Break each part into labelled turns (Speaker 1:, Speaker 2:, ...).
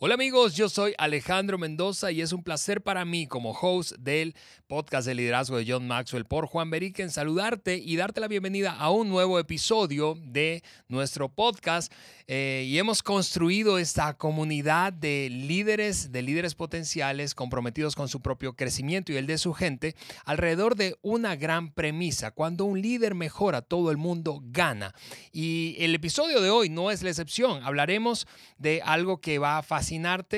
Speaker 1: Hola amigos, yo soy Alejandro Mendoza y es un placer para mí como host del podcast de liderazgo de John Maxwell por Juan Beriken saludarte y darte la bienvenida a un nuevo episodio de nuestro podcast. Eh, y hemos construido esta comunidad de líderes, de líderes potenciales comprometidos con su propio crecimiento y el de su gente alrededor de una gran premisa. Cuando un líder mejora, todo el mundo gana. Y el episodio de hoy no es la excepción. Hablaremos de algo que va a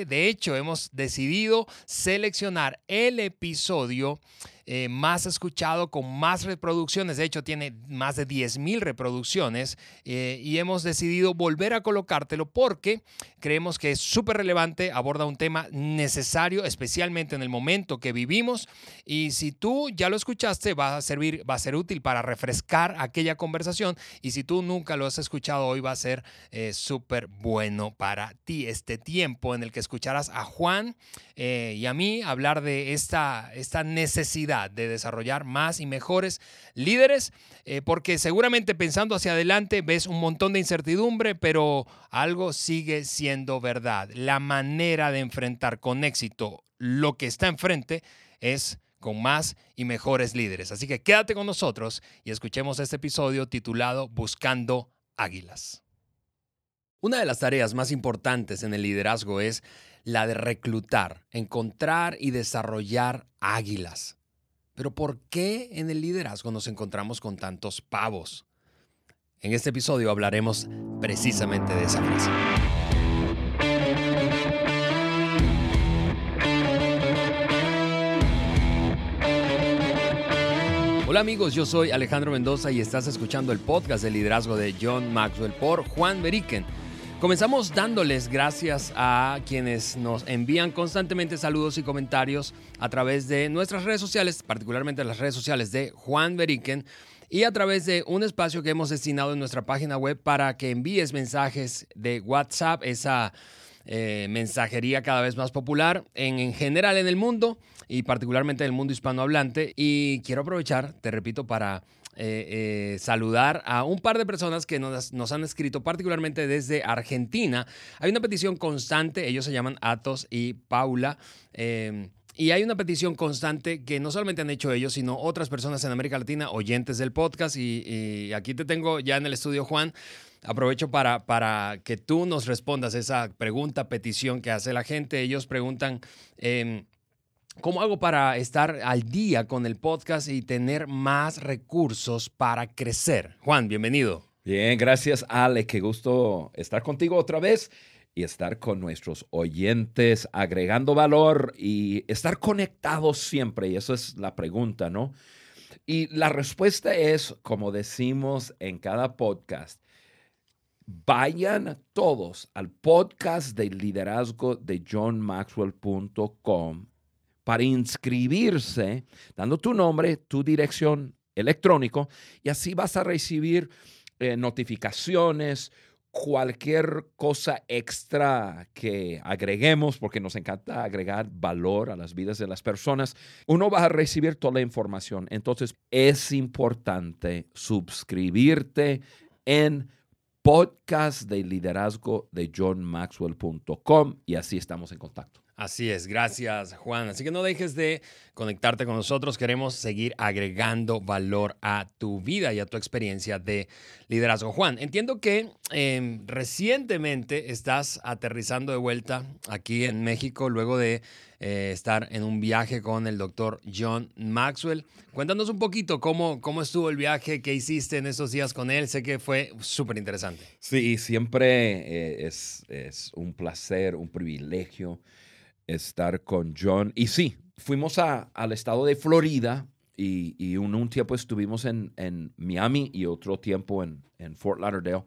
Speaker 1: De hecho, hemos decidido seleccionar el episodio eh, más escuchado, con más reproducciones. De hecho, tiene más de 10.000 reproducciones eh, y hemos decidido volver a colocártelo porque creemos que es súper relevante, aborda un tema necesario, especialmente en el momento que vivimos. Y si tú ya lo escuchaste, va a servir, va a ser útil para refrescar aquella conversación. Y si tú nunca lo has escuchado hoy, va a ser eh, súper bueno para ti este tiempo en el que escucharás a Juan y a mí hablar de esta, esta necesidad de desarrollar más y mejores líderes, eh, porque seguramente pensando hacia adelante ves un montón de incertidumbre, pero algo sigue siendo verdad. La manera de enfrentar con éxito lo que está enfrente es con más y mejores líderes. Así que quédate con nosotros y escuchemos este episodio titulado Buscando Águilas. Una de las tareas más importantes en el liderazgo es la de reclutar, encontrar y desarrollar águilas. Pero ¿por qué en el liderazgo nos encontramos con tantos pavos? En este episodio hablaremos precisamente de esa frase. Hola amigos, yo soy Alejandro Mendoza y estás escuchando el podcast de liderazgo de John Maxwell por Juan Beriken Comenzamos dándoles gracias a quienes nos envían constantemente saludos y comentarios a través de nuestras redes sociales, particularmente las redes sociales de Juan Beriken y a través de un espacio que hemos destinado en nuestra página web para que envíes mensajes de WhatsApp, esa eh, mensajería cada vez más popular en, en general en el mundo y particularmente en el mundo hispanohablante. Y quiero aprovechar, te repito, para eh, eh, saludar a un par de personas que nos, han escrito, particularmente desde Argentina. Hay una petición constante, ellos se llaman Atos y Paula. Em, y hay una petición constante que no solamente han hecho ellos, sino otras personas en América Latina, oyentes del podcast. Y, aquí te tengo ya en el estudio, Juan. Aprovecho para, para que tú nos respondas esa pregunta, petición que hace la gente. Ellos preguntan, em, ¿Cómo hago para estar al día con el podcast y tener más recursos para crecer? Juan, bienvenido.
Speaker 2: Bien, gracias Ale, qué gusto estar contigo otra vez y estar con nuestros oyentes, agregando valor y estar conectados siempre. Y eso es la pregunta, ¿no? Y la respuesta es, como decimos en cada podcast, vayan todos al podcast de liderazgo de johnmaxwell.com para inscribirse, dando tu nombre, tu dirección electrónico, y así vas a recibir eh, notificaciones, cualquier cosa extra que agreguemos, porque nos encanta agregar valor a las vidas de las personas, uno va a recibir toda la información. Entonces es importante suscribirte en podcast de liderazgo de johnmaxwell.com y así estamos en contacto.
Speaker 1: Así es, gracias Juan. Así que no dejes de conectarte con nosotros. Queremos seguir agregando valor a tu vida y a tu experiencia de liderazgo. Juan, entiendo que em, recientemente estás aterrizando de vuelta aquí en México luego de eh, estar en un viaje con el doctor John Maxwell. Cuéntanos un poquito cómo, cómo estuvo el viaje, qué hiciste en esos días con él. Sé que fue súper interesante.
Speaker 2: Sí, siempre eh, es, es un placer, un privilegio estar con John. Y sí, fuimos al estado de Florida y, un, tiempo estuvimos en, Miami y otro tiempo en, Fort Lauderdale.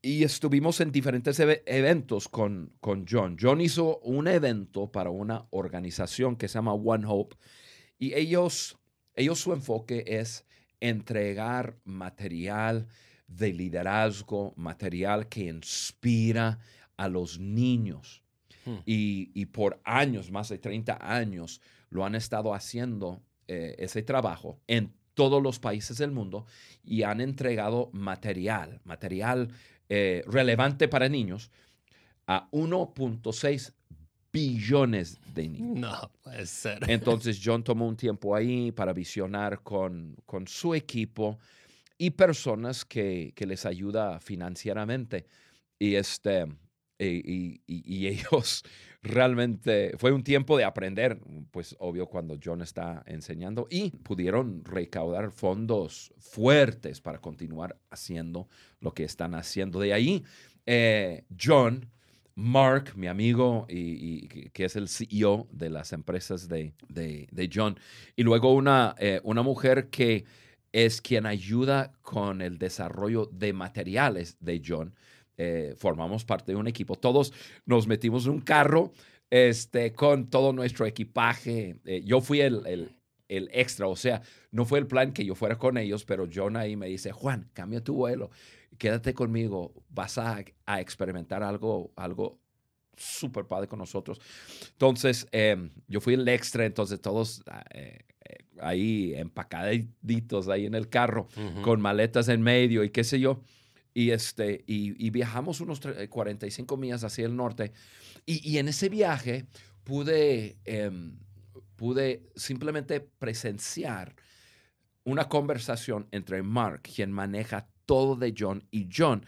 Speaker 2: Y estuvimos en diferentes eventos con, con John. John hizo un evento para una organización que se llama One Hope y ellos, ellos su enfoque es entregar material de liderazgo, material que inspira a los niños. Hmm. Y, por años, más de 30 años, lo han estado haciendo eh, ese trabajo en todos los países del mundo y han entregado material, material eh, relevante para niños a 1.6 billones de niños.
Speaker 1: No puede ser.
Speaker 2: Entonces John tomó un tiempo ahí para visionar con, con su equipo y personas que, que les ayuda financieramente. Y, este, y, y, ellos realmente, fue un tiempo de aprender, pues obvio cuando John está enseñando y pudieron recaudar fondos fuertes para continuar haciendo lo que están haciendo. De ahí, eh, John Mark, mi amigo, y, que es el CEO de las empresas de, de, John. Y luego una, eh, una mujer que es quien ayuda con el desarrollo de materiales de John. Eh, formamos parte de un equipo. Todos nos metimos en un carro este, con todo nuestro equipaje. Eh, yo fui el, el, extra, o sea, no fue el plan que yo fuera con ellos, pero John ahí me dice, Juan, cambia tu vuelo quédate conmigo, vas a, experimentar algo, algo súper padre con nosotros. Entonces, em, yo fui el extra, entonces todos eh, eh, ahí empacaditos ahí en el carro, con maletas en medio y qué sé yo. Y, este, y, viajamos unos 45 eh, millas hacia el norte. Y, en ese viaje pude, em, pude simplemente presenciar una conversación entre Mark, quien maneja todo de John y John.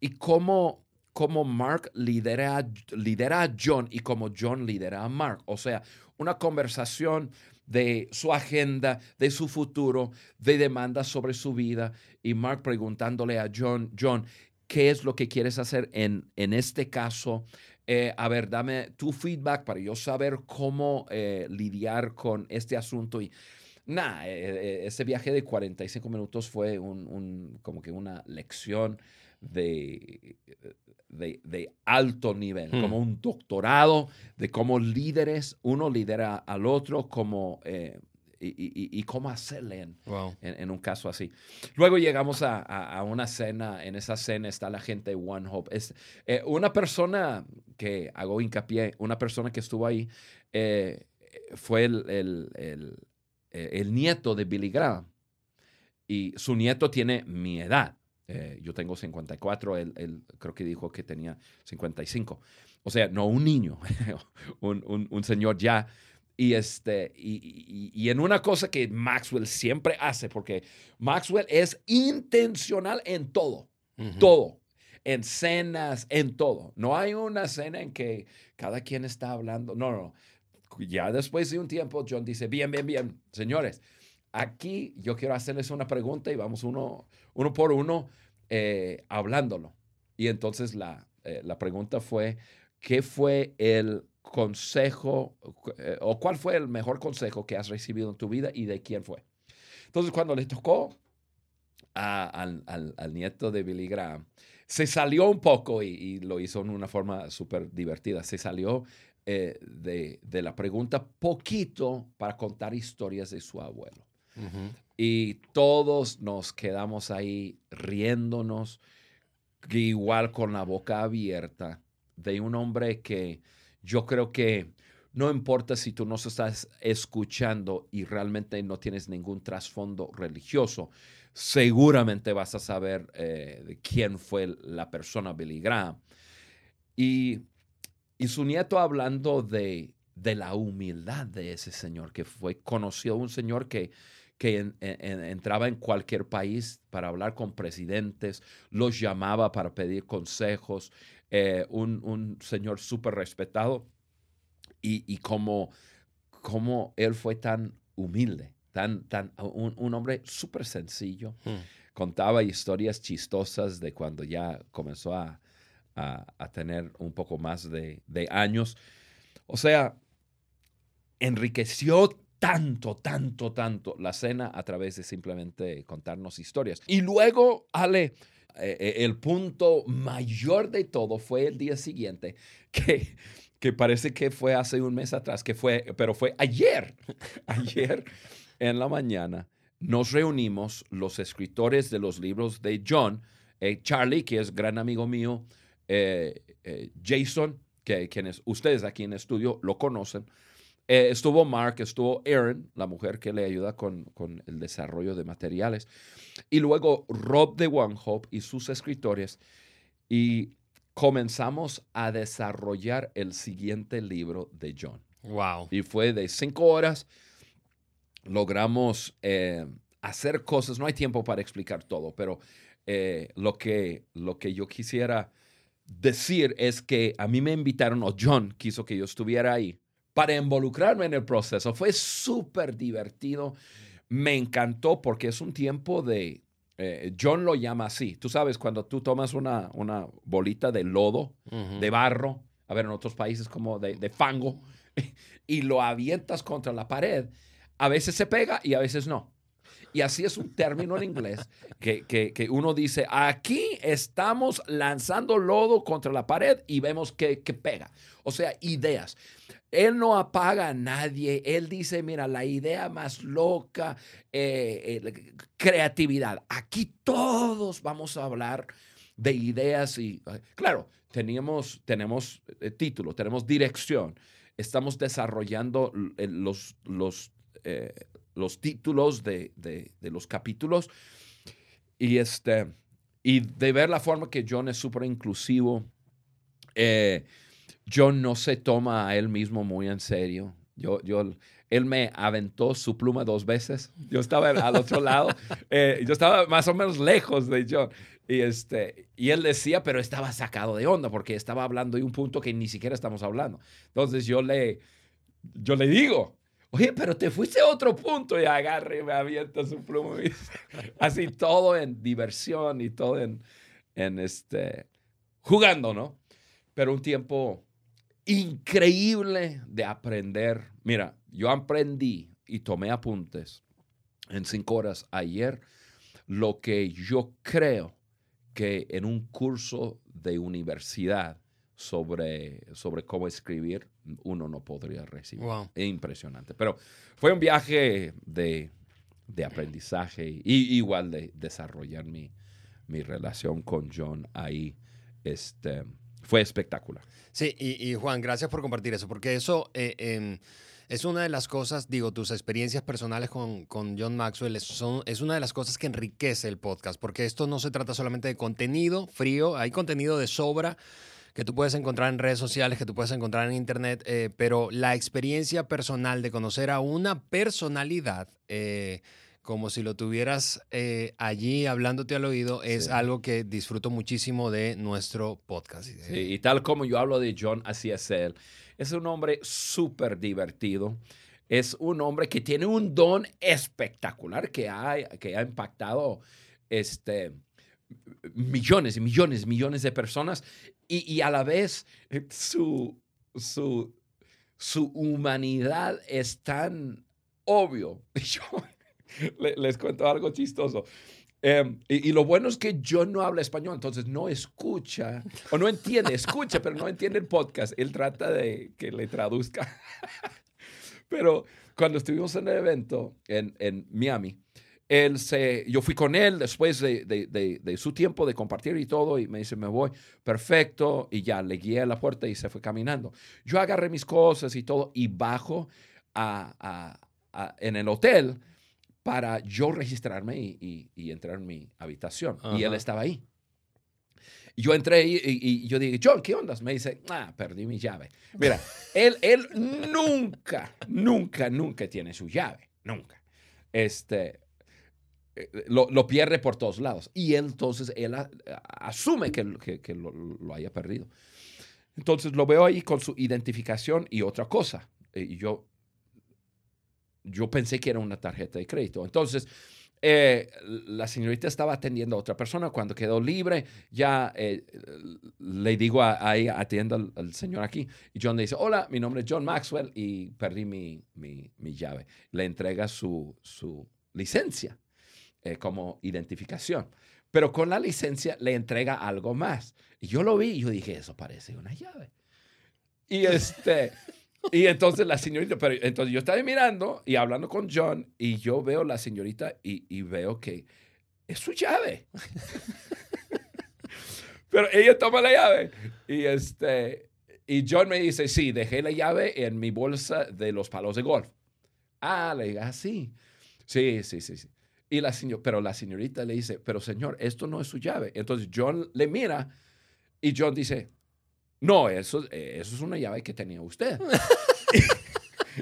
Speaker 2: Y cómo, cómo Mark lidera, lidera a John y cómo John lidera a Mark. O sea, una conversación de su agenda, de su futuro, de demandas sobre su vida. Y Mark preguntándole a John, John, ¿qué es lo que quieres hacer en, en este caso? Eh, a ver, dame tu feedback para yo saber cómo eh, lidiar con este asunto. Y eh, eh, ese viaje de 45 minutos fue un, como que una lección de, de, alto nivel, hmm. como un doctorado de cómo líderes, uno lidera al otro, como, eh, y, cómo hacerle en, un caso así. Luego llegamos a, una cena, en esa cena está la gente de One Hope. Es, una persona que, hago hincapié, una persona que estuvo ahí fue el eh, el nieto de Billy Graham. Y su nieto tiene mi edad. Eh, yo tengo 54, él, creo que dijo que tenía 55. O sea, no un niño, un, señor ya. Y, este, y, en una cosa que Maxwell siempre hace, porque Maxwell es intencional en todo, todo, en cenas, en todo. No hay una cena en que cada quien está hablando. No, no ya después de un tiempo, John dice, bien, bien, bien, señores, aquí yo quiero hacerles una pregunta y vamos uno, uno por uno eh, hablándolo. Y entonces la, eh, la pregunta fue, ¿qué fue el consejo eh, o cuál fue el mejor consejo que has recibido en tu vida y de quién fue? Entonces, cuando le tocó al, al, nieto de Billy Graham, se salió un poco y, y lo hizo en una forma súper divertida. Se salió eh, de, la pregunta poquito para contar historias de su abuelo. Y todos nos quedamos ahí riéndonos, igual con la boca abierta, de un hombre que yo creo que no importa si tú nos estás escuchando y realmente no tienes ningún trasfondo religioso, seguramente vas a saber eh, quién fue la persona Billy. Y y su nieto hablando de, la humildad de ese señor, que fue conocido, un señor que, que entraba en cualquier país para hablar con presidentes, los llamaba para pedir consejos, eh, un, señor súper respetado y, como, como, él fue tan humilde, tan, tan, un, hombre súper sencillo. Hmm. Contaba historias chistosas de cuando ya comenzó a, a, tener un poco más de, años. O sea, enriqueció tanto, tanto, tanto la cena a través de simplemente contarnos historias. Y luego, Ale, eh, eh, el punto mayor de todo fue el día siguiente, que, que parece que fue hace un mes atrás, que fue, pero fue ayer, ayer en la mañana, nos reunimos los escritores de los libros de John, eh, Charlie, que es gran amigo mío, Jason, que quienes ustedes aquí en estudio lo conocen. Eh, estuvo Mark, estuvo Aaron, la mujer que le ayuda con, con, el desarrollo de materiales. Y luego Rob de One Hope y sus escritores. Y comenzamos a desarrollar el siguiente libro de John.
Speaker 1: Wow.
Speaker 2: Y fue de cinco horas. Logramos eh, hacer cosas. No hay tiempo para explicar todo, pero eh, lo, que, lo que yo quisiera decir es que a mí me invitaron, o John quiso que yo estuviera ahí para involucrarme en el proceso. Fue súper divertido. Me encantó porque es un tiempo de, eh, John lo llama así. Tú sabes, cuando tú tomas una, una bolita de lodo, de barro, a ver, en otros países como de, de, fango, y lo avientas contra la pared, a veces se pega y a veces no. Y así es un término en inglés que, que, que uno dice, aquí estamos lanzando lodo contra la pared y vemos que, que pega. O sea, ideas. Él no apaga a nadie. Él dice, mira, la idea más loca, eh, eh, creatividad. Aquí todos vamos a hablar de ideas y, eh, claro, teníamos, tenemos título, tenemos dirección. Estamos desarrollando los, los, los títulos de, de, de, los capítulos y, este, y de ver la forma que John es súper inclusivo. Eh, John no se toma a él mismo muy en serio. Yo, yo, él me aventó su pluma dos veces. Yo estaba al otro lado. Eh, yo estaba más o menos lejos de John. Y, este, y él decía, pero estaba sacado de onda porque estaba hablando de un punto que ni siquiera estamos hablando. Entonces yo le, yo le digo, oye, pero te fuiste a otro punto y agarre y me avienta su pluma. Así todo en diversión y todo en, en este, jugando, ¿no? Pero un tiempo increíble de aprender. Mira, yo aprendí y tomé apuntes en cinco horas ayer lo que yo creo que en un curso de universidad sobre, sobre cómo escribir uno no podría recibir.
Speaker 1: Wow.
Speaker 2: Impresionante. Pero fue un viaje de, de aprendizaje y igual de desarrollar mi, mi relación con John ahí. Este, fue espectacular.
Speaker 1: Sí, y, y, Juan, gracias por compartir eso, porque eso eh, eh, es una de las cosas, digo, tus experiencias personales con, con John Maxwell son, es una de las cosas que enriquece el podcast, porque esto no se trata solamente de contenido frío, hay contenido de sobra que tú puedes encontrar en redes sociales, que tú puedes encontrar en internet, eh, pero la experiencia personal de conocer a una personalidad eh, como si lo tuvieras eh, allí hablándote al oído, es sí. algo que disfruto muchísimo de nuestro podcast.
Speaker 2: Sí, y tal como yo hablo de John, así es él. Es un hombre súper divertido. Es un hombre que tiene un don espectacular que ha, que ha impactado este, millones y millones y millones de personas. Y, y a la vez eh, su, su, su humanidad es tan obvio. Yo, les cuento algo chistoso. Um, y, y, lo bueno es que John no habla español, entonces no escucha, o no entiende, escucha, pero no entiende el podcast. Él trata de que le traduzca. pero cuando estuvimos en el evento en, en Miami, él se, yo fui con él después de, de, de, de, su tiempo de compartir y todo, y me dice, me voy, perfecto, y ya le guié a la puerta y se fue caminando. Yo agarré mis cosas y todo, y bajo a, a, a, en el hotel para yo registrarme y, y, y entrar en mi habitación. Ajá. Y él estaba ahí. Yo entré y, y, yo dije, John, ¿qué ondas? Me dice, ah, perdí mi llave. Mira, él, él nunca, nunca, nunca tiene su llave. Nunca. Este, lo, lo, pierde por todos lados. Y entonces él a, a, asume que, que, que lo, lo, haya perdido. Entonces lo veo ahí con su identificación y otra cosa. Y yo yo pensé que era una tarjeta de crédito. Entonces, eh, la señorita estaba atendiendo a otra persona. Cuando quedó libre, ya eh, le digo ahí, atienda al, al, señor aquí. Y John le dice, hola, mi nombre es John Maxwell y perdí mi, mi, mi llave. Le entrega su, su licencia eh, como identificación. Pero con la licencia le entrega algo más. Y yo lo vi y yo dije, eso parece una llave. Y este... Y entonces la señorita, pero entonces yo estaba mirando y hablando con John y yo veo la señorita y, y veo que es su llave. pero ella toma la llave y este y John me dice, sí, dejé la llave en mi bolsa de los palos de golf. Ah, le digo, ah, sí. Sí, sí, sí, sí. Y la señor, pero la señorita le dice, pero señor, esto no es su llave. Entonces John le mira y, John dice, no, eso, eso es una llave que tenía usted.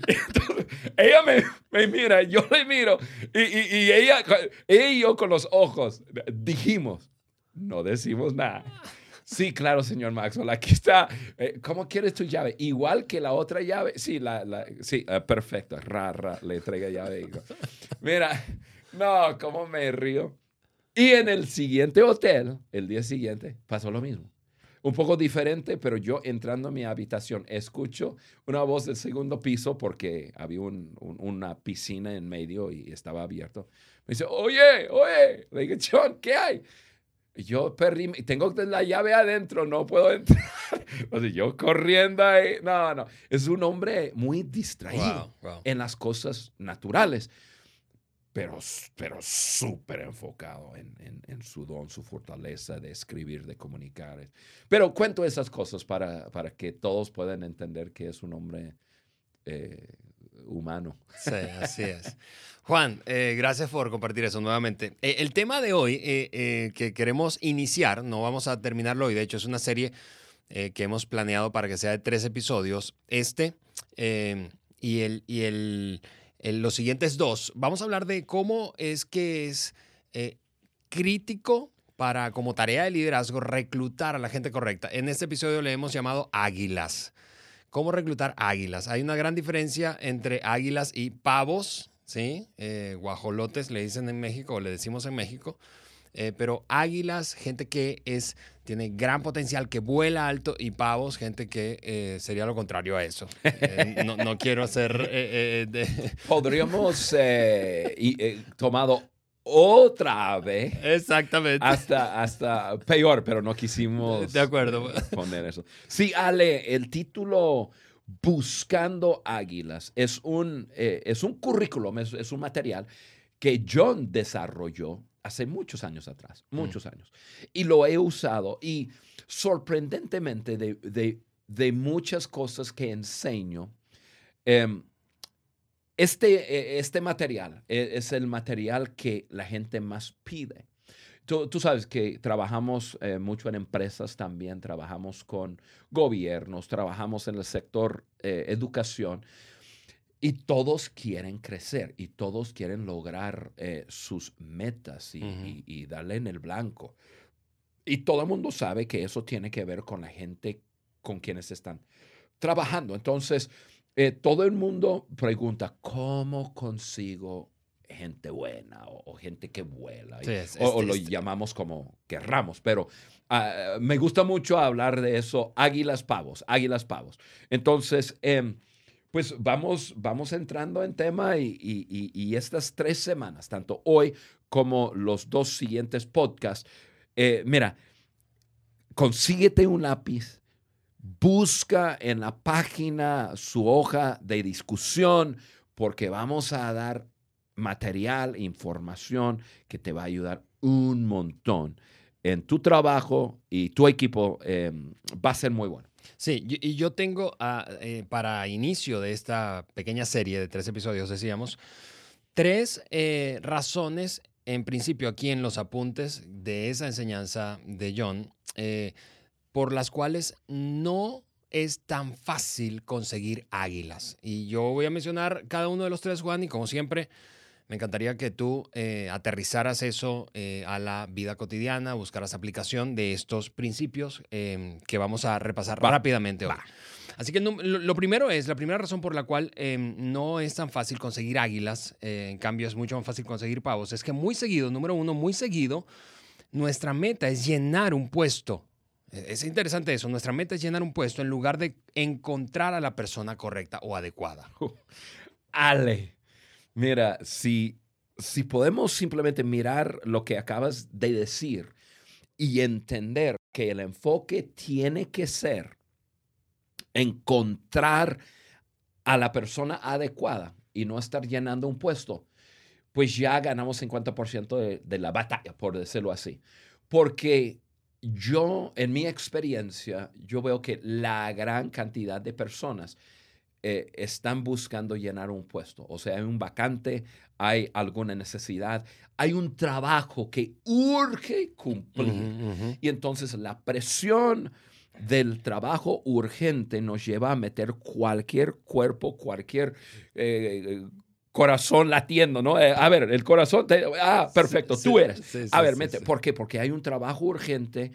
Speaker 2: Entonces, ella me, me, mira, yo le miro y, y, ella, ella y yo con los ojos dijimos, no decimos nada. Sí, claro, señor Maxwell, aquí está. Eh, ¿Cómo quieres tu llave? Igual que la otra llave. Sí, la, la sí, uh, perfecto. Ra, ra, le entrega llave. Mira, no, cómo me río. Y en el siguiente hotel, el día siguiente, pasó lo mismo un poco diferente, pero yo entrando a mi habitación escucho una voz del segundo piso porque había una piscina en medio y estaba abierto. Me dice, oye, oye, le dije, John, ¿qué hay? yo perdí, tengo la llave adentro, no puedo entrar. O sea, yo corriendo ahí. No, no. Es un hombre muy distraído en las cosas naturales pero, pero súper enfocado en, en, su don, su fortaleza de escribir, de comunicar. Pero cuento esas cosas para, para que todos puedan entender que es un hombre eh, humano.
Speaker 1: Sí, así es. Juan, eh, gracias por compartir eso nuevamente. Eh, el tema de hoy que queremos iniciar, no vamos a terminarlo hoy, de hecho es una serie que hemos planeado para que sea de tres episodios, este y el... Y el en los siguientes dos, vamos a hablar de cómo es que es eh, crítico para, como tarea de liderazgo, reclutar a la gente correcta. En este episodio le hemos llamado águilas. ¿Cómo reclutar águilas? Hay una gran diferencia entre águilas y pavos, ¿sí? Eh, guajolotes le dicen en México, o le decimos en México. Eh, pero águilas, gente que es, tiene gran potencial, que vuela alto, y pavos, gente que eh, sería lo contrario a eso. Eh, no, quiero hacer...
Speaker 2: Podríamos tomado otra vez.
Speaker 1: Exactamente.
Speaker 2: Hasta, hasta peor, pero no quisimos
Speaker 1: de acuerdo.
Speaker 2: poner eso. Sí, Ale, el título Buscando Águilas es un, es un currículum, es, es, un material que John desarrolló hace muchos años atrás, mm. muchos años. Y lo he usado y sorprendentemente de, muchas cosas que enseño, em, este, e, este material e, es el material que la gente más pide. Tú, sabes que trabajamos eh, mucho en empresas también, trabajamos con gobiernos, trabajamos en el sector eh, educación y todos quieren crecer y todos quieren lograr eh, sus metas y, darle en el blanco. Y todo el mundo sabe que eso tiene que ver con la gente con quienes están trabajando. Entonces, eh, todo el mundo pregunta, ¿cómo consigo gente buena o, gente que vuela? o, lo llamamos como querramos, pero ah, me gusta mucho hablar de eso, águilas pavos, águilas pavos. Entonces, eh, pues vamos, vamos entrando en tema y, estas tres semanas, tanto hoy como los dos siguientes podcasts, eh, mira, consíguete un lápiz, busca en la página su hoja de discusión, porque vamos a dar material, información que te va a ayudar un montón en tu trabajo y tu equipo eh, va a ser muy bueno.
Speaker 1: Sí, y yo tengo ah, eh, para inicio de esta pequeña serie de tres episodios, decíamos, tres eh, razones, en principio aquí en los apuntes de esa enseñanza de John, eh, por las cuales no es tan fácil conseguir águilas. Y yo voy a mencionar cada uno de los tres, Juan, y como siempre, me encantaría que tú eh, aterrizaras eso eh, a la vida cotidiana, buscaras aplicación de estos principios em, que vamos a repasar rápidamente hoy. Así que lo, primero es, la primera razón por la cual em, no es tan fácil conseguir águilas, eh, en cambio es mucho más fácil conseguir pavos, es que muy seguido, número uno, muy seguido, nuestra meta es llenar un puesto. E, es interesante eso, nuestra meta es llenar un puesto en lugar de encontrar a la persona correcta o adecuada.
Speaker 2: Ale. Mira, si, si podemos simplemente mirar lo que acabas de decir y entender que el enfoque tiene que ser encontrar a la persona adecuada y no estar llenando un puesto, pues ya ganamos 50% de, de la batalla, por decirlo así. Porque yo, en mi experiencia, yo veo que la gran cantidad de personas eh, están buscando llenar un puesto. O sea, hay un vacante, hay alguna necesidad, hay un trabajo que urge cumplir. Y entonces la presión del trabajo urgente nos lleva a meter cualquier cuerpo, cualquier eh, corazón latiendo, ¿no? Eh, a ver, el corazón, ah, perfecto, tú eres. a ver, mete, ¿por qué? Porque hay un trabajo urgente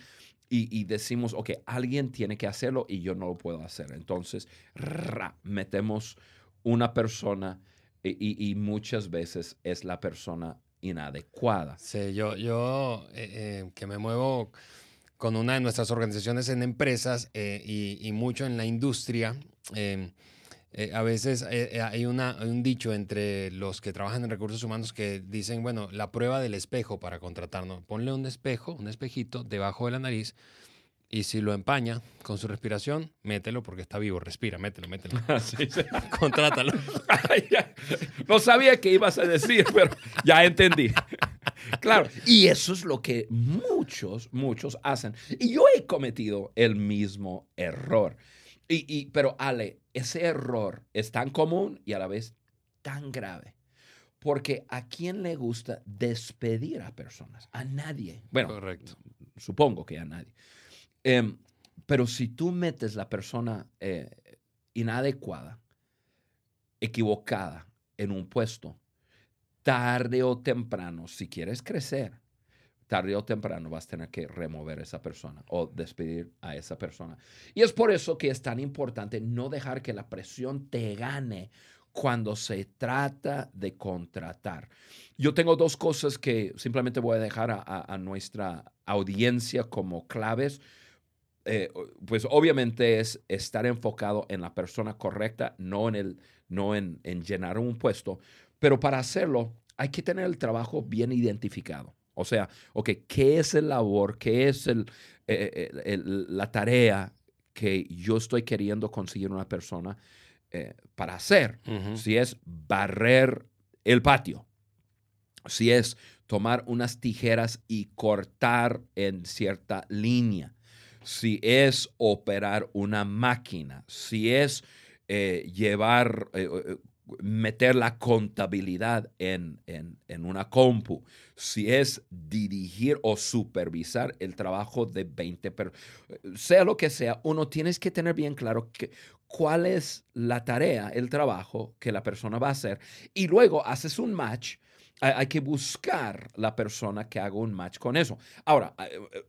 Speaker 2: y, decimos, ok, alguien tiene que hacerlo y yo no lo puedo hacer. Entonces, metemos una persona y, muchas veces es la persona inadecuada.
Speaker 1: Sí, yo, yo eh, eh, que me muevo con una de nuestras organizaciones en empresas eh, y, mucho en la industria, em, a veces hay, una, un dicho entre los que trabajan en recursos humanos que dicen, bueno, la prueba del espejo para contratarnos. Ponle un espejo, un espejito debajo de la nariz y si lo empaña con su respiración, mételo porque está vivo, respira, mételo, mételo. Contrátalo.
Speaker 2: no sabía qué ibas a decir, pero ya entendí. claro, y eso es lo que muchos, muchos hacen. Y yo he cometido el mismo error. Y, pero Ale, ese error es tan común y a la vez tan grave. Porque a quién le gusta despedir a personas? A nadie. Bueno, Correcto. supongo que a nadie. Em, pero si tú metes la persona eh, inadecuada, equivocada en un puesto, tarde o temprano, si quieres crecer, tarde o temprano vas a tener que remover a esa persona o despedir a esa persona. Y es por eso que es tan importante no dejar que la presión te gane cuando se trata de contratar. Yo tengo dos cosas que simplemente voy a dejar a nuestra audiencia como claves eh, pues obviamente es estar enfocado en la persona correcta, no en, el, no en, llenar un puesto, pero para hacerlo hay que tener el trabajo bien identificado. O sea, ok, ¿qué es el labor? ¿Qué es el, eh, la tarea que yo estoy queriendo conseguir una persona eh, para hacer? Si es barrer el patio, si es tomar unas tijeras y cortar en cierta línea, si es operar una máquina, si es eh, llevar, eh, eh, meter la contabilidad en, una compu, si es dirigir o supervisar el trabajo de 20 personas, sea lo que sea, uno tienes que tener bien claro que, cuál es la tarea, el trabajo que la persona va a hacer y luego haces un match hay, que buscar la persona que haga un match con eso. Ahora,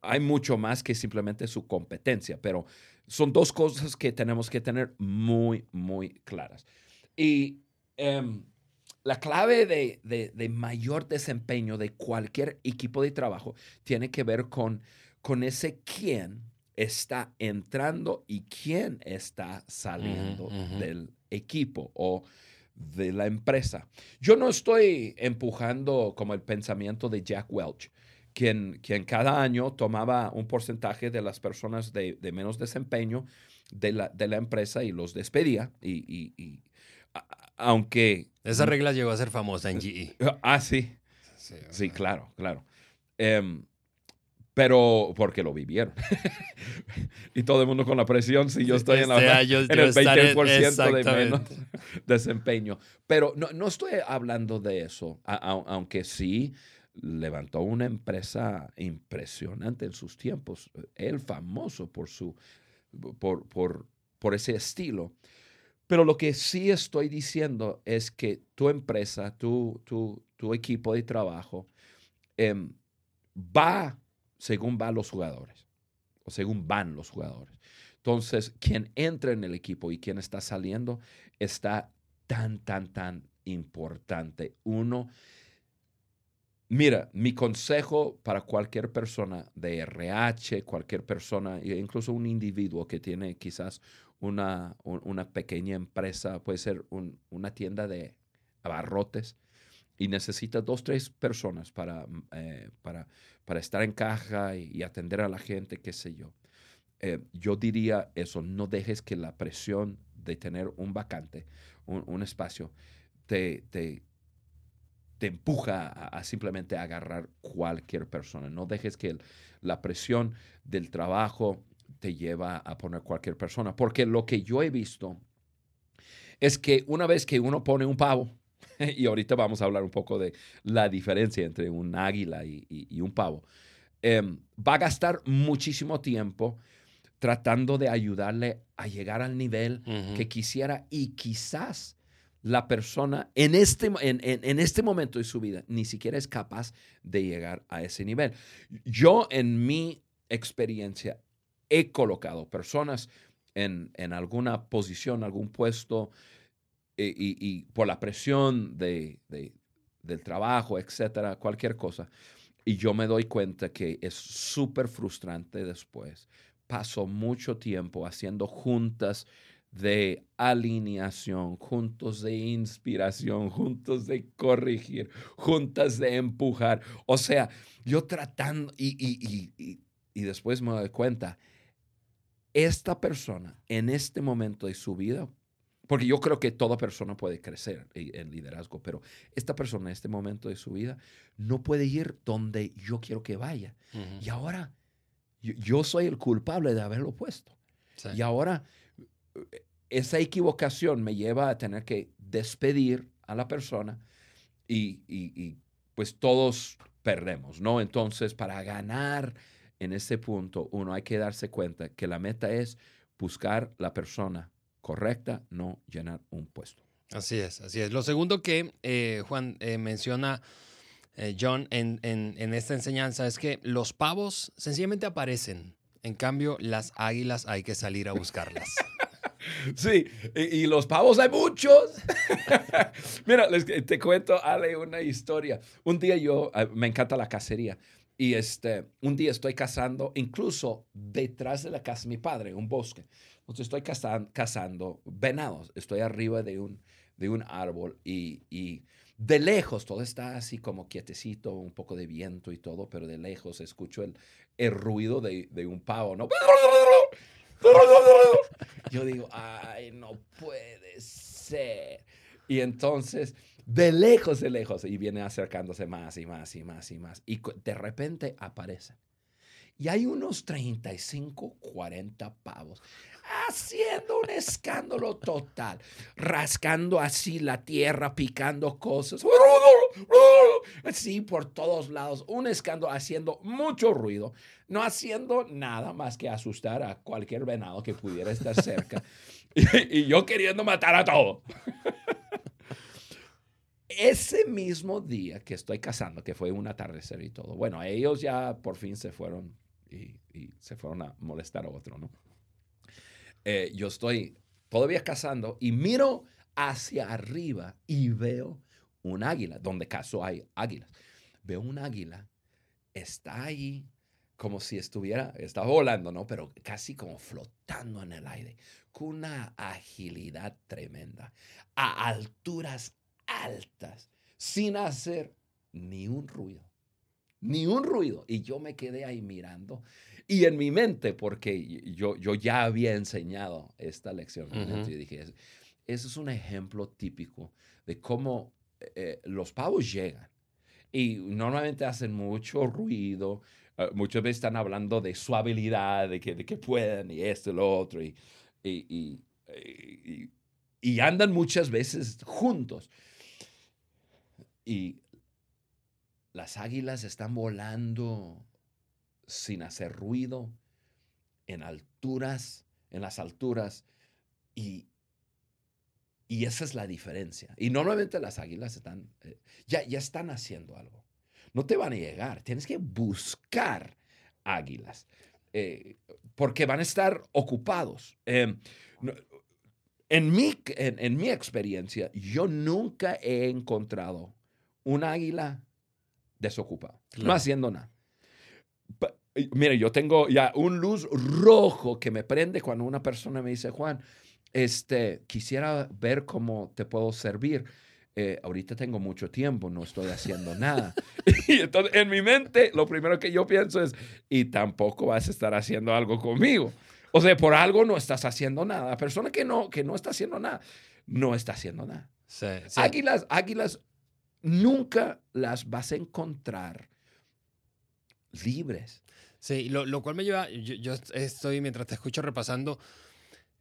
Speaker 2: hay mucho más que simplemente su competencia, pero son dos cosas que tenemos que tener muy, muy claras. Y em, la clave de, de, mayor desempeño de cualquier equipo de trabajo tiene que ver con, con ese quién está entrando y quién está saliendo del equipo o de la empresa. Yo no estoy empujando como el pensamiento de Jack Welch, quien, quien cada año tomaba un porcentaje de las personas de, menos desempeño de la, de la, empresa y los despedía. Y, aunque...
Speaker 1: Esa regla llegó a ser famosa en GE.
Speaker 2: Ah, sí. Sí, claro, claro. Em, pero porque lo vivieron. y todo el mundo con la presión, si yo estoy en, la, en el 20% de menos desempeño. Pero no, no, estoy hablando de eso, aunque sí levantó una empresa impresionante en sus tiempos, él famoso por, su, por, por, por ese estilo. Pero lo que sí estoy diciendo es que tu empresa, tu, tu, tu equipo de trabajo, eh, va según van los jugadores o según van los jugadores. Entonces, quien entra en el equipo y quien está saliendo está tan, tan, tan importante. Uno, mira, mi consejo para cualquier persona de RH, cualquier persona, incluso un individuo que tiene quizás una, una pequeña empresa, puede ser una tienda de abarrotes, y necesita dos, tres personas para, eh, para, para, estar en caja y, atender a la gente, qué sé yo. Eh, yo diría eso, no dejes que la presión de tener un vacante, un, espacio, te, te, te empuja a, simplemente agarrar cualquier persona. No dejes que la presión del trabajo te lleva a poner cualquier persona, porque lo que yo he visto es que una vez que uno pone un pavo, y ahorita vamos a hablar un poco de la diferencia entre un águila y, un pavo, em, va a gastar muchísimo tiempo tratando de ayudarle a llegar al nivel que quisiera. Y quizás la persona en este, en, en, este momento de su vida ni siquiera es capaz de llegar a ese nivel. Yo en mi experiencia he colocado personas en, en alguna posición, algún puesto, y, por la presión de, del trabajo, etcétera, cualquier cosa. Y yo me doy cuenta que es súper frustrante después. Paso mucho tiempo haciendo juntas de alineación, juntos de inspiración, juntos de corregir, juntas de empujar. O sea, yo tratando y, y, y, y, después me doy cuenta, esta persona en este momento de su vida, porque yo creo que toda persona puede crecer en liderazgo, pero esta persona en este momento de su vida no puede ir donde yo quiero que vaya. Y ahora yo, soy el culpable de haberlo puesto. Y ahora esa equivocación me lleva a tener que despedir a la persona y, pues todos perdemos, ¿no? Entonces, para ganar en ese punto, uno hay que darse cuenta que la meta es buscar la persona correcta, no llenar un puesto.
Speaker 1: Así es, así es. Lo segundo que eh, Juan eh, menciona, eh, John, en, en esta enseñanza es que los pavos sencillamente aparecen. En cambio, las águilas hay que salir a buscarlas.
Speaker 2: Sí, y, los pavos hay muchos. Mira, te cuento, Ale, una historia. Un día yo, ah, me encanta la cacería. Y este, un día estoy cazando, incluso detrás de la casa de mi padre, un bosque. Entonces estoy cazando, cazando venados. Estoy arriba de un, de un árbol y, y, de lejos todo está así como quietecito, un poco de viento y todo, pero de lejos escucho el, el ruido de, de un pavo, ¿no? Yo digo, ay, no puede ser. Y entonces, de lejos, de lejos, y viene acercándose más y más y más y más. Y de repente aparece. Y hay unos 35, 40 pavos haciendo un escándalo total, rascando así la tierra, picando cosas, así por todos lados, un escándalo haciendo mucho ruido, no haciendo nada más que asustar a cualquier venado que pudiera estar cerca y, yo queriendo matar a todo. Ese mismo día que estoy cazando, que fue un atardecer y todo, bueno, ellos ya por fin se fueron y, se fueron a molestar a otro, ¿no? Eh, yo estoy todavía cazando y miro hacia arriba y veo un águila, donde caso hay águilas. Veo un águila, está ahí como si estuviera, está volando, ¿no? Pero casi como flotando en el aire, con una agilidad tremenda, a alturas altas, sin hacer ni un ruido, ni un ruido. Y yo me quedé ahí mirando y en mi mente, porque yo, yo ya había enseñado esta lección, y dije, eso es un ejemplo típico de cómo eh, los pavos llegan y normalmente hacen mucho ruido, uh, muchas veces están hablando de su habilidad, de que, de que pueden y esto y lo otro, y, y, y, y andan muchas veces juntos. Y las águilas están volando sin hacer ruido, en alturas, en las alturas, y, y esa es la diferencia. Y normalmente las águilas están, eh, ya, ya están haciendo algo. No te van a llegar, tienes que buscar águilas, eh, porque van a estar ocupados. Em, en, mi, en, mi experiencia, yo nunca he encontrado un águila desocupado, no haciendo nada. Mire, yo tengo ya un luz rojo que me prende cuando una persona me dice, Juan, este, quisiera ver cómo te puedo servir. Eh, ahorita tengo mucho tiempo, no estoy haciendo nada. y entonces en mi mente lo primero que yo pienso es, y tampoco vas a estar haciendo algo conmigo. O sea, por algo no estás haciendo nada. La persona que no, que no está haciendo nada, no está haciendo nada. Águilas, águilas, nunca las vas a encontrar libres.
Speaker 1: Sí, lo, cual me lleva, yo, estoy, mientras te escucho repasando,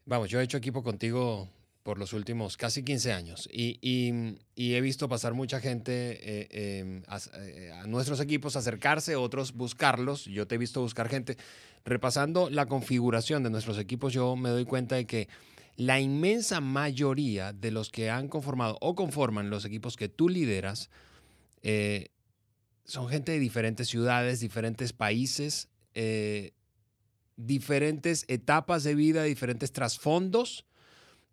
Speaker 1: vamos, yo he hecho equipo contigo por los últimos casi 15 años y, y, he visto pasar mucha gente eh, em, eh, a, nuestros equipos, acercarse, otros buscarlos. Yo te he visto buscar gente. Repasando la configuración de nuestros equipos, yo me doy cuenta de que la inmensa mayoría de los que han conformado o conforman los equipos que tú lideras eh, son gente de diferentes ciudades, diferentes países, diferentes etapas de vida, diferentes trasfondos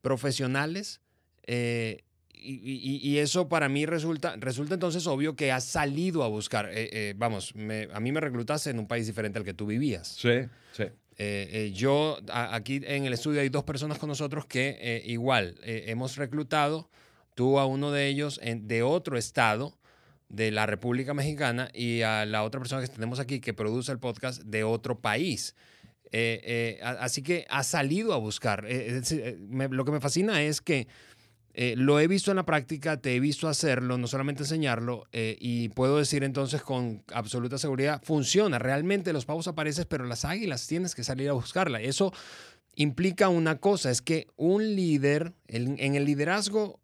Speaker 1: profesionales. Eh, y, eso para mí resulta, entonces obvio que has salido a buscar. Eh, eh, vamos, a mí me reclutaste en un país diferente al que tú vivías.
Speaker 2: Sí, sí.
Speaker 1: Yo, aquí en el estudio hay dos personas con nosotros que igual hemos reclutado, tú a uno de ellos de otro estado de la República Mexicana y a la otra persona que tenemos aquí que produce el podcast de otro país. Eh, eh, así que ha salido a buscar. Eh, lo que me fascina es que lo he visto en la práctica, te he visto hacerlo, no solamente enseñarlo, y puedo decir entonces con absoluta seguridad, funciona. Realmente los pavos aparecen, pero las águilas tienes que salir a buscarla. Eso implica una cosa, es que un líder, en, el liderazgo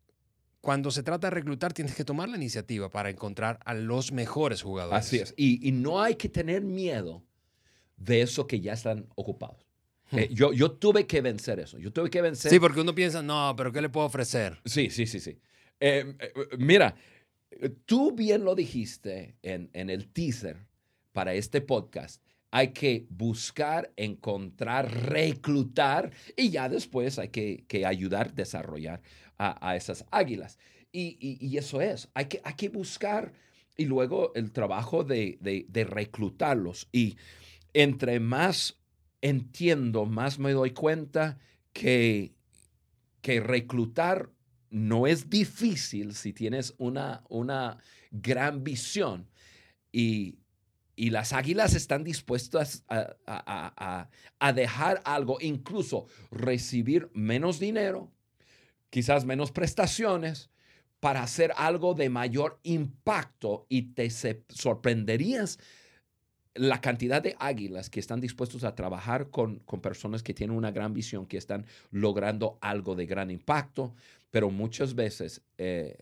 Speaker 1: cuando se trata de reclutar, tienes que tomar la iniciativa para encontrar a los mejores jugadores.
Speaker 2: Así es. y, no hay que tener miedo de eso que ya están ocupados. Eh, yo, yo tuve que vencer eso. Yo tuve que vencer.
Speaker 1: Sí, porque uno piensa, no, pero ¿qué le puedo ofrecer?
Speaker 2: Sí, sí, sí, sí. Eh, eh, mira, tú bien lo dijiste en, en el teaser para este podcast. Hay que buscar, encontrar, reclutar y ya después hay que, que ayudar desarrollar a, a esas águilas. Y, y, eso es, hay que, hay que buscar y luego el trabajo de, de, de reclutarlos. Y entre más entiendo, más me doy cuenta que, que reclutar no es difícil si tienes una, una gran visión. Y, las águilas están dispuestas a, a, dejar algo, incluso recibir menos dinero, quizás menos prestaciones, para hacer algo de mayor impacto y te sorprenderías la cantidad de águilas que están dispuestos a trabajar con, personas que tienen una gran visión, que están logrando algo de gran impacto, pero muchas veces eh,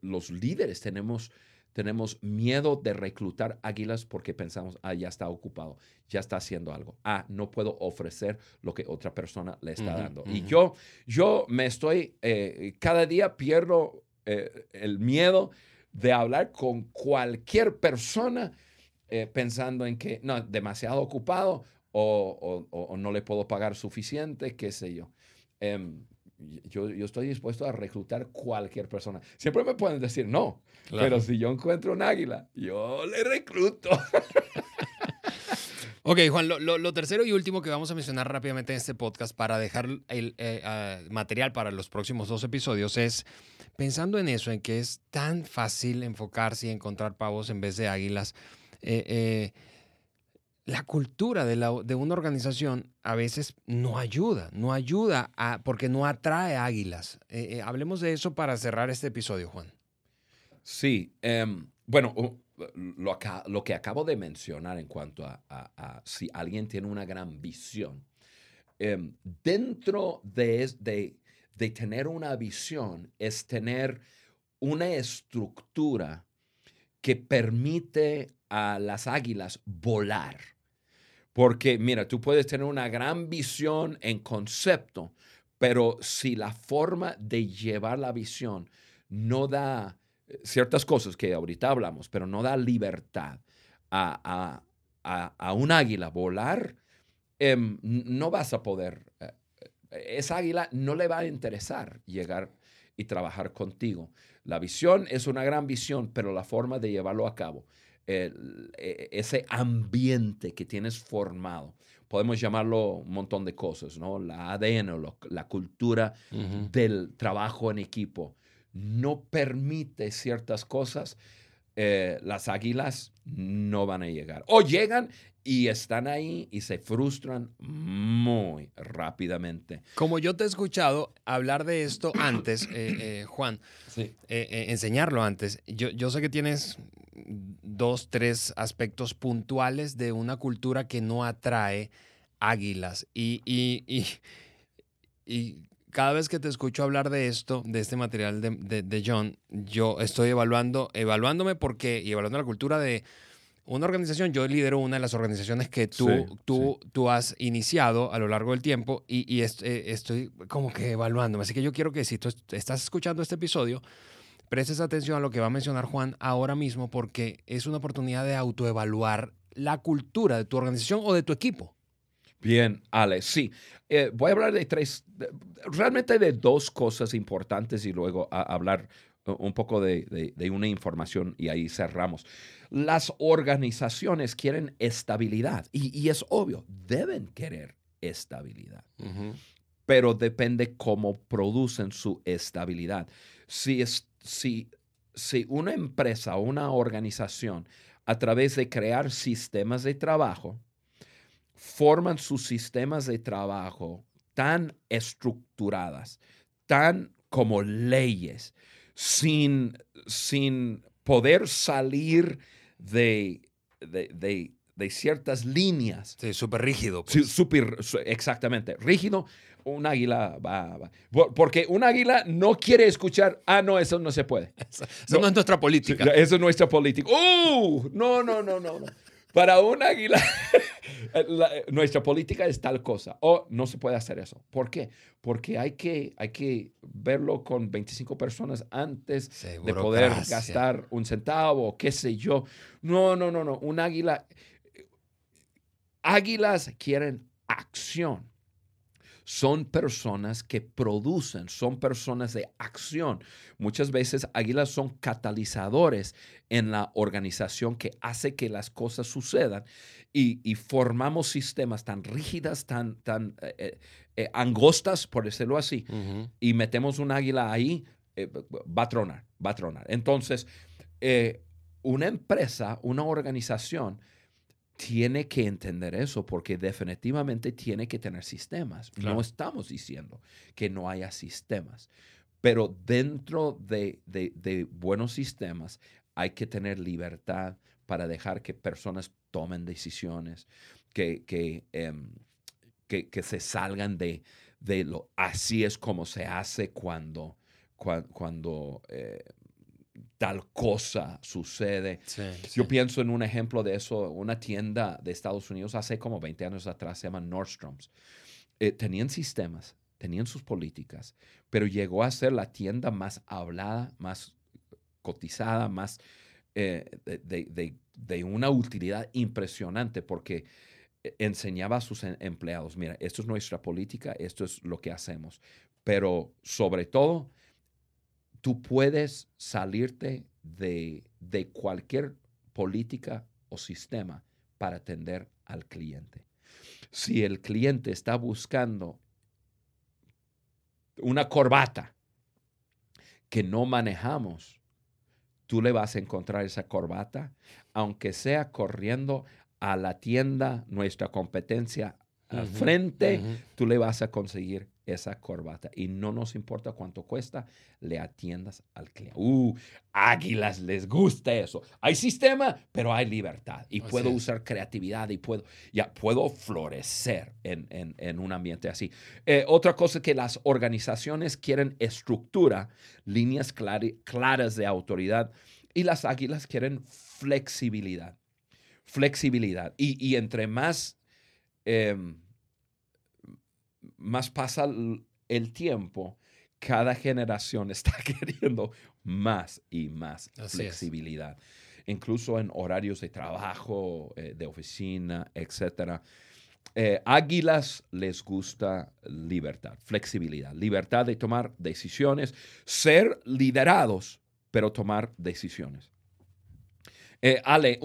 Speaker 2: los líderes tenemos, tenemos miedo de reclutar águilas porque pensamos, ah, ya está ocupado, ya está haciendo algo, ah, no puedo ofrecer lo que otra persona le está dando. Y yo, yo me estoy, eh, cada día pierdo eh, el miedo de hablar con cualquier persona eh, pensando en que, no, demasiado ocupado o, no le puedo pagar suficiente, qué sé yo. Em, yo, yo, estoy dispuesto a reclutar cualquier persona. Siempre me pueden decir no, pero si yo encuentro un águila, yo le recluto.
Speaker 1: ok, Juan, lo, tercero y último que vamos a mencionar rápidamente en este podcast para dejar el eh, material para los próximos dos episodios es pensando en eso, en que es tan fácil enfocarse y encontrar pavos en vez de águilas. Eh, eh, la cultura de, una organización a veces no ayuda, no ayuda a, porque no atrae águilas. Eh, hablemos de eso para cerrar este episodio, Juan.
Speaker 2: Sí, em, bueno, lo, que acabo de mencionar en cuanto a, si alguien tiene una gran visión, em, dentro de, de tener una visión es tener una estructura que permite a las águilas volar. Porque, mira, tú puedes tener una gran visión en concepto, pero si la forma de llevar la visión no da eh, ciertas cosas que ahorita hablamos, pero no da libertad a, un águila volar, em, no vas a poder, eh, esa águila no le va a interesar llegar y trabajar contigo. La visión es una gran visión, pero la forma de llevarlo a cabo e, ese ambiente que tienes formado. Podemos llamarlo un montón de cosas, ¿no? La ADN, la cultura del trabajo en equipo. No permite ciertas cosas, eh, las águilas no van a llegar. O llegan y están ahí y se frustran muy rápidamente.
Speaker 1: Como yo te he escuchado hablar de esto antes, eh, eh, Juan, enseñarlo antes, yo, yo sé que tienes dos, tres aspectos puntuales de una cultura que no atrae águilas. Y, y, y, cada vez que te escucho hablar de esto, de este material de, de, John, yo estoy evaluando, evaluándome porque, y evaluando la cultura de una organización, yo lidero una de las organizaciones que tú, tú, tú has iniciado a lo largo del tiempo y, y eh, estoy como que evaluándome. Así que yo quiero que si tú estás escuchando este episodio, prestes atención a lo que va a mencionar Juan ahora mismo porque es una oportunidad de autoevaluar la cultura de tu organización o de tu equipo.
Speaker 2: Bien, Ale, sí. Eh, voy a hablar de tres, realmente de dos cosas importantes y luego a hablar un poco de, una información y ahí cerramos. Las organizaciones quieren estabilidad y, es obvio, deben querer estabilidad, pero depende cómo producen su estabilidad. Si, es, si, si una empresa o una organización a través de crear sistemas de trabajo, forman sus sistemas de trabajo tan estructuradas, tan como leyes, sin, sin poder salir de, de, ciertas líneas.
Speaker 1: Sí, súper rígido.
Speaker 2: Pues. super, exactamente, rígido. Un águila va, Porque un águila no quiere escuchar, ah, no, eso no se puede.
Speaker 1: Eso no, es nuestra política.
Speaker 2: Eso es nuestra política. ¡Uh! No, no, no, no, no. Para un águila, nuestra política es tal cosa. O no se puede hacer eso. ¿Por qué? Porque hay que, hay que verlo con 25 personas antes de poder gastar un centavo, qué sé yo. No, no, no, no. Un águila. Águilas quieren acción son personas que producen, son personas de acción. Muchas veces águilas son catalizadores en la organización que hace que las cosas sucedan y, formamos sistemas tan rígidas, tan, tan eh, eh, eh, angostas, por decirlo así, y metemos un águila ahí, va a tronar, va a tronar. Entonces, una empresa, una organización, tiene que entender eso porque definitivamente tiene que tener sistemas. No estamos diciendo que no haya sistemas, pero dentro de, buenos sistemas hay que tener libertad para dejar que personas tomen decisiones, que, que, em, se salgan de, lo así es como se hace cuando, cuando, eh, tal cosa sucede. Yo pienso en un ejemplo de eso, una tienda de Estados Unidos hace como 20 años atrás, se llama Nordstrom's. Eh, tenían sistemas, tenían sus políticas, pero llegó a ser la tienda más hablada, más cotizada, más eh, de, una utilidad impresionante porque eh, enseñaba a sus em, empleados, mira, esto es nuestra política, esto es lo que hacemos, pero sobre todo tú puedes salirte de, cualquier política o sistema para atender al cliente. Si el cliente está buscando una corbata que no manejamos, tú le vas a encontrar esa corbata, aunque sea corriendo a la tienda, nuestra competencia al frente, tú le vas a conseguir esa corbata. Y no nos importa cuánto cuesta, le atiendas al cliente. Uh, águilas les gusta eso. Hay sistema, pero hay libertad. Y puedo usar creatividad y puedo, ya, puedo florecer en, un ambiente así. Eh, otra cosa que las organizaciones quieren estructura, líneas claras de autoridad. Y las águilas quieren flexibilidad. Flexibilidad. Y, entre más... Em, más pasa el tiempo, cada generación está queriendo más y más flexibilidad, incluso en horarios de trabajo, eh, de oficina, etc. Eh, águilas les gusta libertad, flexibilidad, libertad de tomar decisiones, ser liderados, pero tomar decisiones. Eh, Ale,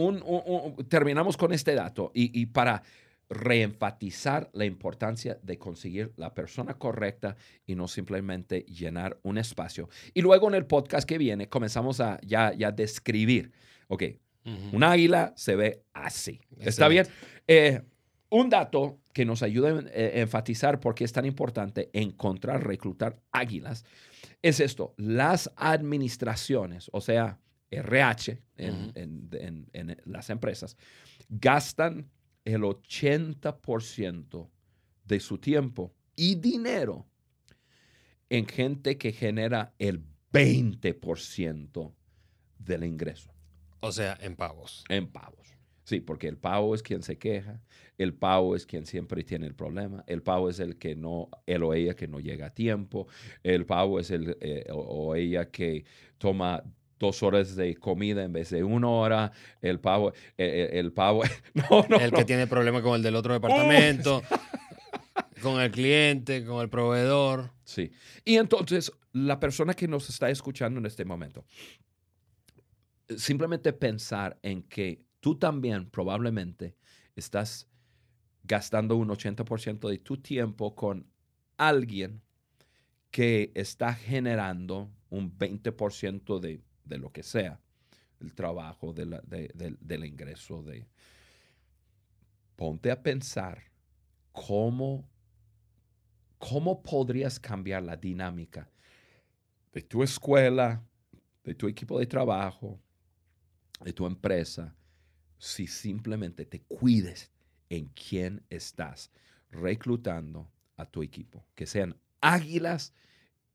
Speaker 2: terminamos con este dato y, y para reenfatizar la importancia de conseguir la persona correcta y no simplemente llenar un espacio. Y luego en el podcast que viene comenzamos a ya, ya describir, ok, un águila se ve así. ¿Está bien? Eh, un dato que nos ayuda a eh, enfatizar por qué es tan importante encontrar, reclutar águilas, es esto, las administraciones, o sea, RH en las empresas, gastan el 80% de su tiempo y dinero en gente que genera el 20% del ingreso.
Speaker 1: O sea, en pavos.
Speaker 2: En pavos. Sí, porque el pavo es quien se queja, el pavo es quien siempre tiene el problema, el pavo es el que no, él o ella que no llega a tiempo, el pavo es el eh, o, ella que toma dos horas de comida en vez de una hora, el pavo, eh, eh, el, pavo,
Speaker 1: no, no, El que tiene problema con el del otro departamento, con el cliente, con el proveedor.
Speaker 2: Sí. Y entonces, la persona que nos está escuchando en este momento, simplemente pensar en que tú también probablemente estás gastando un 80% de tu tiempo con alguien que está generando un 20% de, de, lo que sea, el trabajo, del ingreso. De... Ponte a pensar cómo, cómo podrías cambiar la dinámica de tu escuela, de tu equipo de trabajo, de tu empresa, si simplemente te cuides en quién estás reclutando a tu equipo, que sean águilas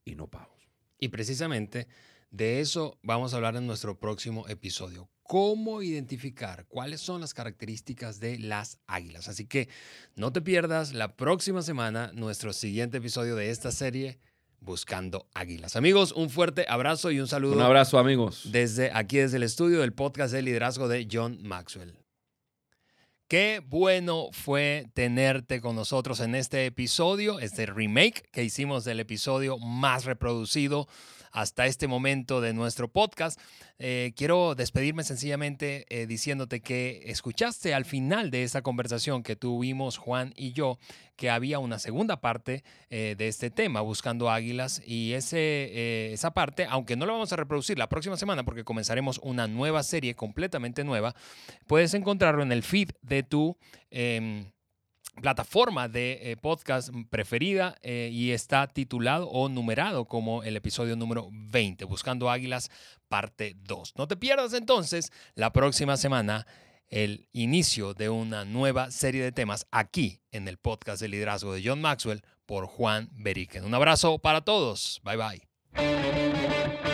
Speaker 2: y no pavos.
Speaker 1: Y precisamente de eso vamos a hablar en nuestro próximo episodio. Cómo identificar cuáles son las características de las águilas. Así que no te pierdas la próxima semana nuestro siguiente episodio de esta serie Buscando Águilas. Amigos, un fuerte abrazo y un saludo.
Speaker 2: Un abrazo, amigos.
Speaker 1: Desde aquí, desde el estudio del podcast de liderazgo de John Maxwell. Qué bueno fue tenerte con nosotros en este episodio, este remake que hicimos del episodio más reproducido hasta este momento de nuestro podcast. Eh, quiero despedirme sencillamente eh, diciéndote que escuchaste al final de esa conversación que tuvimos Juan y yo que había una segunda parte eh, de este tema, Buscando Águilas, y ese, esa parte, aunque no la vamos a reproducir la próxima semana porque comenzaremos una nueva serie completamente nueva, puedes encontrarlo en el feed de tu... Plataforma de eh, podcast preferida eh, y está titulado o numerado como el episodio número 20, Buscando Águilas, parte 2. No te pierdas entonces la próxima semana el inicio de una nueva serie de temas aquí en el podcast de liderazgo de John Maxwell por Juan Beriken. Un abrazo para todos. Bye bye.